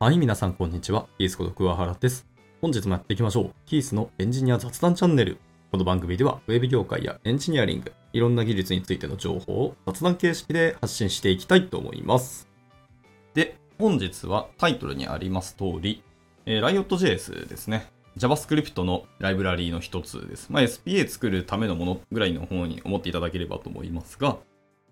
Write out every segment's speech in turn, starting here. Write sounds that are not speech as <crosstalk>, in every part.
はい、皆さんこんにちは。キースこと桑原です。本日もやっていきましょう。キースのエンジニア雑談チャンネル。この番組では、ウェブ業界やエンジニアリング、いろんな技術についての情報を雑談形式で発信していきたいと思います。で、本日はタイトルにあります通り、えー、Riot.js ですね。JavaScript のライブラリーの一つです。まあ、SPA 作るためのものぐらいの方に思っていただければと思いますが、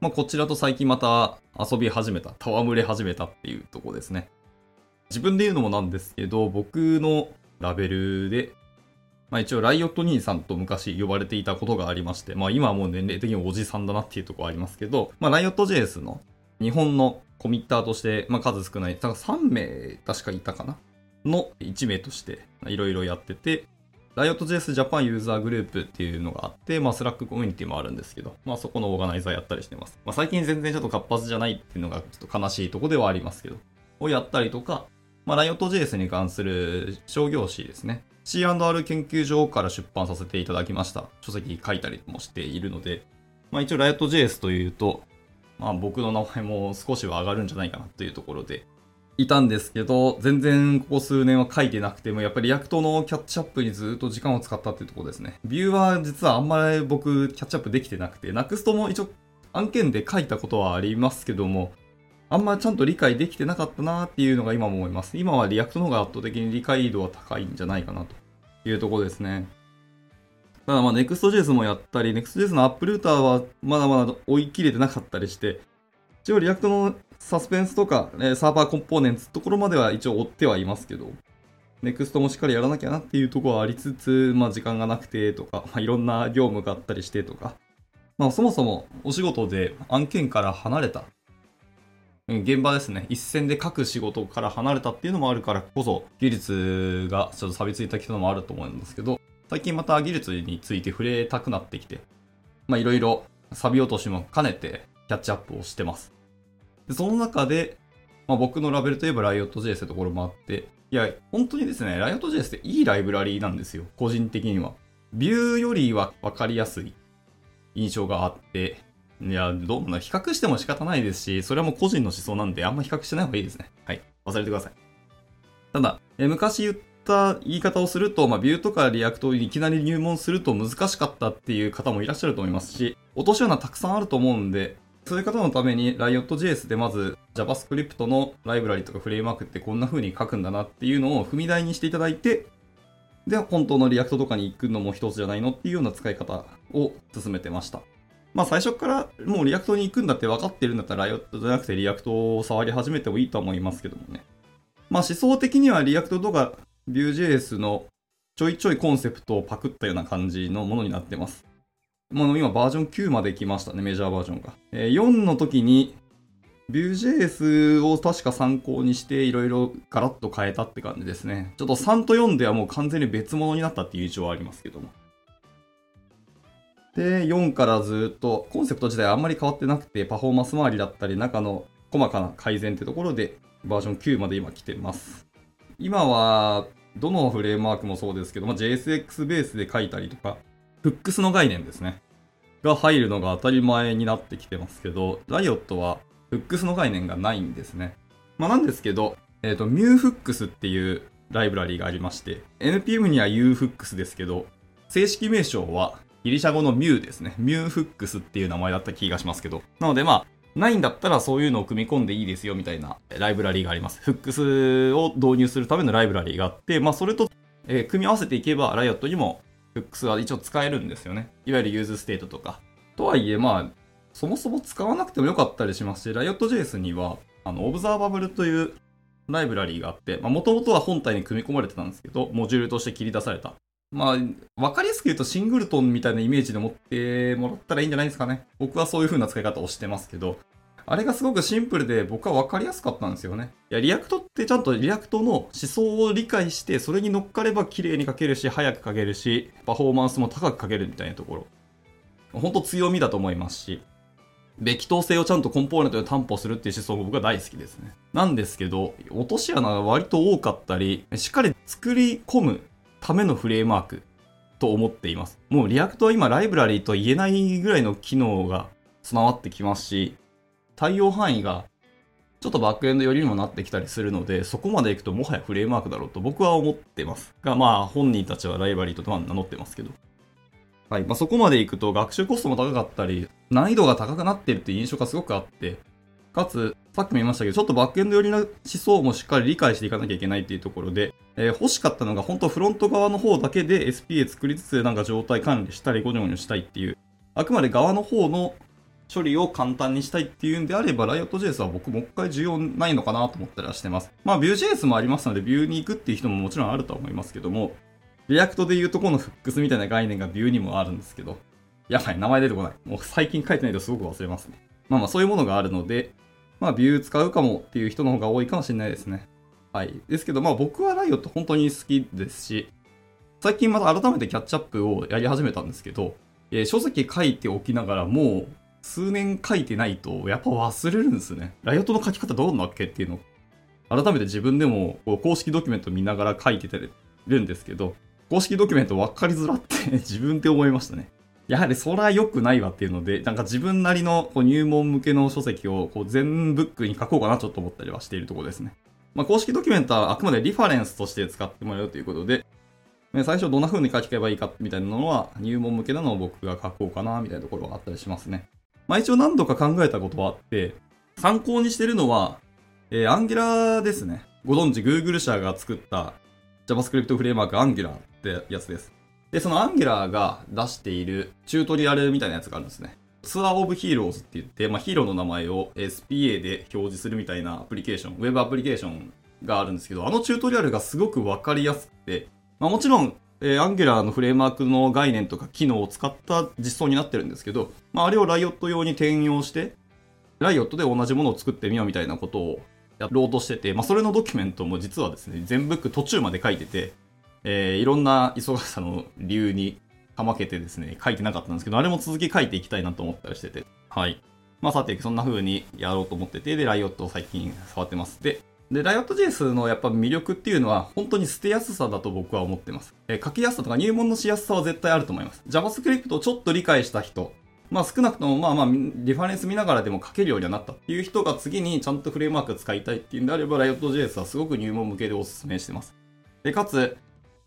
まあ、こちらと最近また遊び始めた、戯れ始めたっていうとこですね。自分で言うのもなんですけど、僕のラベルで、まあ一応、 Riot 兄さんと昔呼ばれていたことがありまして、まあ今はもう年齢的におじさんだなっていうところありますけど、まあライオット JS の日本のコミッターとして、まあ数少ない、だから3名確かいたかな？の1名としていろいろやってて、ライオット JS ジャパンユーザーグループっていうのがあって、まあ、 Slack コミュニティもあるんですけど、まあ、そこのオーガナイザーやったりしてます。まあ、最近全然ちょっと活発じゃないっていうのがちょっと悲しいとこではありますけど、をやったりとか、まあ、ライオット JS に関する商業誌ですね。C&R 研究所から出版させていただきました。書籍書いたりもしているので、まあ、一応ライオット JS というと、まあ、僕の名前も少しは上がるんじゃないかなというところで、いたんですけど、全然ここ数年は書いてなくても、やっぱり React のキャッチアップにずっと時間を使ったっていうところですね。 Vue は実はあんまり僕キャッチアップできてなくて、 Nuxt も一応案件で書いたことはありますけども、あんまちゃんと理解できてなかったなっていうのが今も思います。今は React の方が圧倒的に理解度は高いんじゃないかなというところですね。ただまあ Next.js もやったり、Next.js の App Router はまだまだ追い切れてなかったりして、一応 React のサスペンスとか、ね、 Server Components ところまでは一応追ってはいますけど、Next もしっかりやらなきゃなっていうところはありつつ、まあ時間がなくてとか、まあ、いろんな業務があったりしてとか、まあそもそもお仕事で案件から離れた現場ですね、一線で書く仕事から離れたっていうのもあるからこそ、技術がちょっと錆びついたきたのもあると思うんですけど、最近また技術について触れたくなってきて、まあいろいろ錆び落としも兼ねてキャッチアップをしてます。でその中で、まあ、僕のラベルといえば Riot.js ってところもあって、いや、本当にですね、Riot.js っていいライブラリーなんですよ、個人的には。Vue よりは分かりやすい印象があって、いや、どうも比較しても仕方ないですし、それはもう個人の思想なんで、あんま比較してない方がいいですね。はい。忘れてください。ただ、え昔言った言い方をすると、まあ、 Vue とか React にいきなり入門すると難しかったっていう方もいらっしゃると思いますし、落とし穴たくさんあると思うんで、そういう方のために Riot.js でまず JavaScript のライブラリとかフレームワークってこんな風に書くんだなっていうのを踏み台にしていただいて、で、本当の React とかに行くのも一つじゃないのっていうような使い方を進めてました。まあ最初からもう React に行くんだって分かってるんだったら、 Riot じゃなくて React を触り始めてもいいと思いますけどもね。まあ思想的には React とか Vue.js のちょいちょいコンセプトをパクったような感じのものになってます。もう今バージョン9まで来ましたね、メジャーバージョンが。えー、4の時に Vue.js を確か参考にしていろいろガラッと変えたって感じですね。ちょっと3と4ではもう完全に別物になったっていう印象はありますけども。で、4からずっとコンセプト自体あんまり変わってなくて、パフォーマンス周りだったり、中の細かな改善ってところで、バージョン9まで今来てます。今は、どのフレームワークもそうですけど、まあ、JSX ベースで書いたりとか、フックスの概念ですね。が入るのが当たり前になってきてますけど、ライオットはフックスの概念がないんですね。まあ、なんですけど、えっ、ー、と、ミューフックスっていうライブラリーがありまして、NPM には UFX ですけど、正式名称はギリシャ語のミューですね。ミュー Hooks っていう名前だった気がしますけど。なのでまあ、ないんだったらそういうのを組み込んでいいですよみたいなライブラリーがあります。 Hooks を導入するためのライブラリーがあって、まあそれと、えー、組み合わせていけば Riot にも Hooks は一応使えるんですよね。いわゆる useState とか。とはいえまあ、そもそも使わなくてもよかったりしますし、 Riot JS には、あの、 observable というライブラリーがあって、まあ、もともとは本体に組み込まれてたんですけど、モジュールとして切り出されたまあ、わかりやすく言うとシングルトンみたいなイメージで持ってもらったらいいんじゃないですかね。僕はそういう風な使い方をしてますけど、あれがすごくシンプルで僕はわかりやすかったんですよね。いや、 React ってちゃんと React の思想を理解して、それに乗っかれば綺麗に書けるし、早く書けるし、パフォーマンスも高く書けるみたいなところ。ほんと強みだと思いますし、べき等性をちゃんとコンポーネントで担保するっていう思想が僕は大好きですね。なんですけど、落とし穴が割と多かったり、しっかり作り込むためのフレームワークと思っています。もう React は今ライブラリーと言えないぐらいの機能が備わってきますし、対応範囲がちょっとバックエンド寄りにもなってきたりするので、そこまで行くともはやフレームワークだろうと僕は思ってます。が、まあ本人たちはライブラリーと名乗ってますけど。はい。まあそこまで行くと学習コストも高かったり、難易度が高くなってるっていう印象がすごくあって、かつ、さっきも言いましたけど、ちょっとバックエンド寄りの思想もしっかり理解していかなきゃいけないっていうところで、えー欲しかったのが本当フロント側の方だけで SPA 作りつつなんか状態管理したりゴニョゴニョしたいっていう、あくまで側の方の処理を簡単にしたいっていうんであれば、Riot.js は僕もう一回需要ないのかなと思ったりはしてます。まあ Vue.js もありますので、Vue に行くっていう人ももちろんあるとは思いますけども、React でいうとこのフックスみたいな概念が Vue にもあるんですけど、やばい、名前出てこない。もう最近書いてないとすごく忘れますね。まあまあそういうものがあるので、まあ Vue 使うかもっていう人の方が多いかもしれないですね。はい。ですけどまあ僕は Riot 本当に好きですし、最近また改めてキャッチアップをやり始めたんですけど、えー書籍書いておきながらもう数年書いてないとやっぱ忘れるんですね。ライオットの書き方どうなっけっていうの改めて自分でも公式ドキュメント見ながら書いてるんですけど、公式ドキュメント分かりづらって <laughs> 自分で思いましたね。やはりそれは良くないわっていうので、なんか自分なりのこう入門向けの書籍をこう全ブックに書こうかなちょっと思ったりはしているところですね。まあ、公式ドキュメントはあくまでリファレンスとして使ってもらうということで、最初どんな風に書けばいいかみたいなのは入門向けなのを僕が書こうかなみたいなところがあったりしますね。まあ一応何度か考えたことはあって、参考にしてるのは、えー、Angular ですね。ご存知 Google 社が作った JavaScript フレームワーク Angular ってやつです。で、その Angular が出しているチュートリアルみたいなやつがあるんですね。ツアーオブヒーローズって言って、まあ、ヒーローの名前を SPA で表示するみたいなアプリケーション、ウェブアプリケーションがあるんですけど、あのチュートリアルがすごくわかりやすくて、まあ、もちろん、えー、Angular のフレームワークの概念とか機能を使った実装になってるんですけど、まあ、あれを Riot 用に転用して、Riot で同じものを作ってみようみたいなことをやろうとしてて、まあ、それのドキュメントも実はですね、全ブック途中まで書いてて、えーいろんな忙しさの理由にかまけてですね、書いてなかったんですけど、あれも続き書いていきたいなと思ったりしてて。はい。まあさて、そんな風にやろうと思ってて、で、ライオットを最近触ってます。で、で、ライオット JS のやっぱ魅力っていうのは、本当に捨てやすさだと僕は思ってます。えー書きやすさとか入門のしやすさは絶対あると思います。JavaScript をちょっと理解した人、まあ少なくともまあまあ、リファレンス見ながらでも書けるようにはなったっていう人が次にちゃんとフレームワーク使いたいっていうんであれば、ライオット JS はすごく入門向けでお勧めしてます。で、かつ、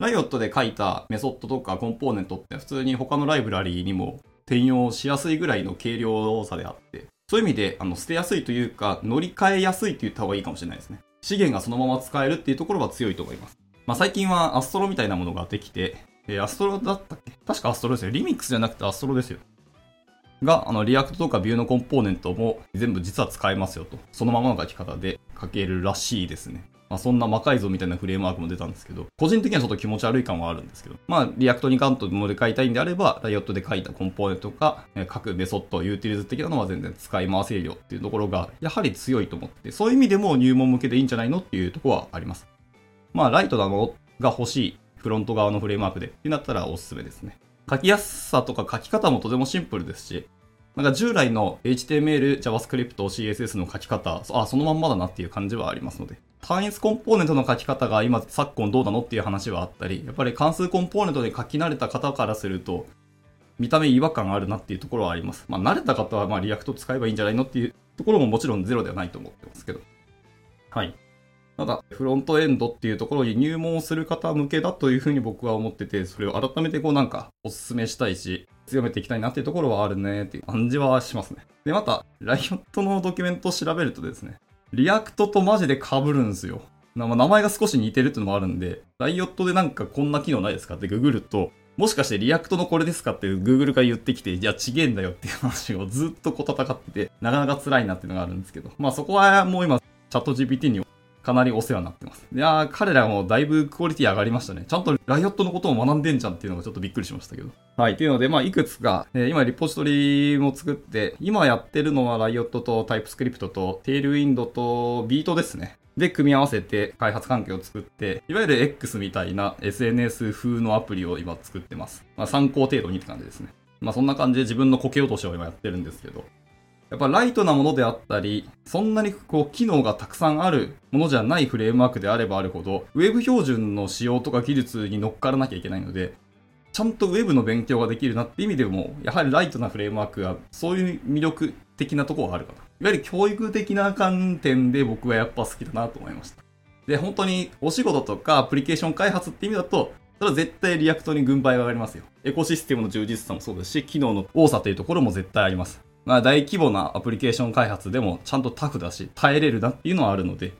ライオットで書いたメソッドとかコンポーネントって普通に他のライブラリーにも転用しやすいぐらいの軽量さであって、そういう意味であの捨てやすいというか乗り換えやすいって言った方がいいかもしれないですね。資源がそのまま使えるっていうところは強いと思います。まあ最近は Astro みたいなものができて、えー Astro だったっけ？確か Astro ですよ。リミックスじゃなくて Astro ですよ。が、あの、 React とか Vue のコンポーネントも全部実は使えますよと。そのままの書き方で書けるらしいですね。まあ、そんな魔改造みたいなフレームワークも出たんですけど、個人的にはちょっと気持ち悪い感はあるんですけど、まあ、 React にカウントもで書いたいんであれば、 Riot で書いたコンポーネントとか、え各メソッド、 utils 的なのは全然使い回せるよっていうところが、やはり強いと思って、そういう意味でも入門向けでいいんじゃないのっていうところはあります。まあ、ライトなものが欲しい、フロント側のフレームワークでってなったらおすすめですね。書きやすさとか書き方もとてもシンプルですし、なんか従来の HTML、JavaScript、CSS の書き方、あ、そのまんまだなっていう感じはありますので。単一コンポーネントの書き方が今昨今どうなのっていう話はあったり、やっぱり関数コンポーネントで書き慣れた方からすると、見た目違和感あるなっていうところはあります。まあ慣れた方はまあ React 使えばいいんじゃないのっていうところももちろんゼロではないと思ってますけど。はい。ただ、フロントエンドっていうところに入門する方向けだというふうに僕は思ってて、それを改めてこうなんかお勧めしたいし、強めていきたいなっていうところはあるねっていう感じはしますね。で、また、 Riot のドキュメントを調べるとですね、 React とマジで被るんですよ。名前が少し似てるっていうのもあるんで、 Riot でなんかこんな機能ないですかってググると、もしかして React のこれですかって Google が言ってきて、いや、ちげえんだよっていう話をずっとこう戦ってて、なかなか辛いなっていうのがあるんですけど、まあそこはもう今、チャット GPT にかなりお世話になってます。いやー、彼らもだいぶクオリティ上がりましたね。ちゃんとライオットのことを学んでんじゃんっていうのがちょっとびっくりしましたけど。はい。というので、まあ、いくつか、えー今、リポジトリも作って、今やってるのはライオットとタイプスクリプトと、テールウィンドとビートですね。で、組み合わせて開発環境を作って、いわゆる X みたいな SNS 風のアプリを今作ってます。まあ、参考程度にって感じですね。まあ、そんな感じで自分のこけ落としを今やってるんですけど、やっぱライトなものであったり、そんなにこう機能がたくさんあるものじゃないフレームワークであればあるほど、ウェブ標準の仕様とか技術に乗っからなきゃいけないので、ちゃんとウェブの勉強ができるなって意味でも、やはりライトなフレームワークがそういう魅力的なところはあるかな。いわゆる教育的な観点で僕はやっぱ好きだなと思いました。で、本当にお仕事とかアプリケーション開発って意味だと、それは絶対 React に軍配が上がりますよ。エコシステムの充実さもそうですし、機能の多さというところも絶対あります。まあ大規模なアプリケーション開発でもちゃんとタフだし、耐えれるなっていうのはあるので、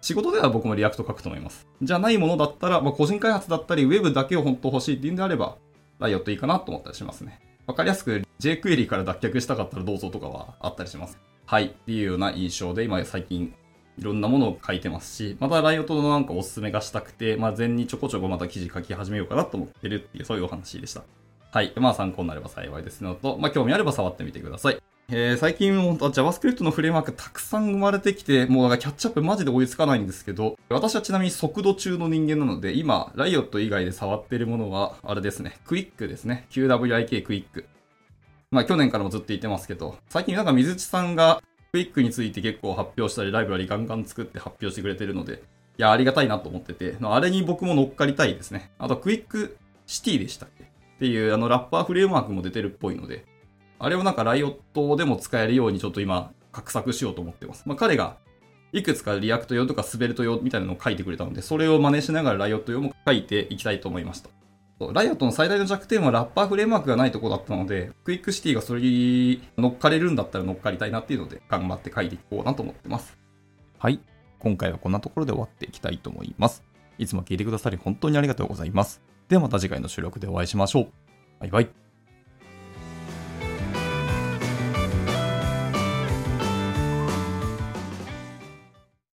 仕事では僕も React 書くと思います。じゃないものだったら、まあ、個人開発だったり、ウェブだけを本当欲しいっていうんであれば、 Riot いいかなと思ったりしますね。わかりやすく jQuery から脱却したかったらどうぞとかはあったりします。はい。っていうような印象で、今最近いろんなものを書いてますし、また Riot のなんかおすすめがしたくて、まあ前にちょこちょこまた記事書き始めようかなと思ってるっていう、そういうお話でした。はい。まあ参考になれば幸いですのと、まあ興味あれば触ってみてください。えー、最近も JavaScript のフレームワークたくさん生まれてきて、もうなんかキャッチアップマジで追いつかないんですけど、私はちなみに速度厨の人間なので、今、 Riot 以外で触ってるものは、あれですね、クイックですね。QWIK クイック。まあ去年からもずっと言ってますけど、最近なんか水地さんがクイックについて結構発表したり、ライブラリガンガン作って発表してくれてるので、いや、ありがたいなと思ってて、あれに僕も乗っかりたいですね。あと、 Qwik City でしたっけ？っていう、あの、ラッパーフレームワークも出てるっぽいので、あれをなんか Riot でも使えるようにちょっと今、画策しようと思ってます。まあ、彼が、いくつか React 用とか Svelte 用みたいなのを書いてくれたので、それを真似しながら Riot 用も書いていきたいと思いました。 Riot の最大の弱点はラッパーフレームワークがないとこだったので、 Qwik City がそれに乗っかれるんだったら乗っかりたいなっていうので、頑張って書いていこうなと思ってます。はい。今回はこんなところで終わっていきたいと思います。いつも聞いてくださり本当にありがとうございます。ではまた次回の収録でお会いしましょう。バイバイ。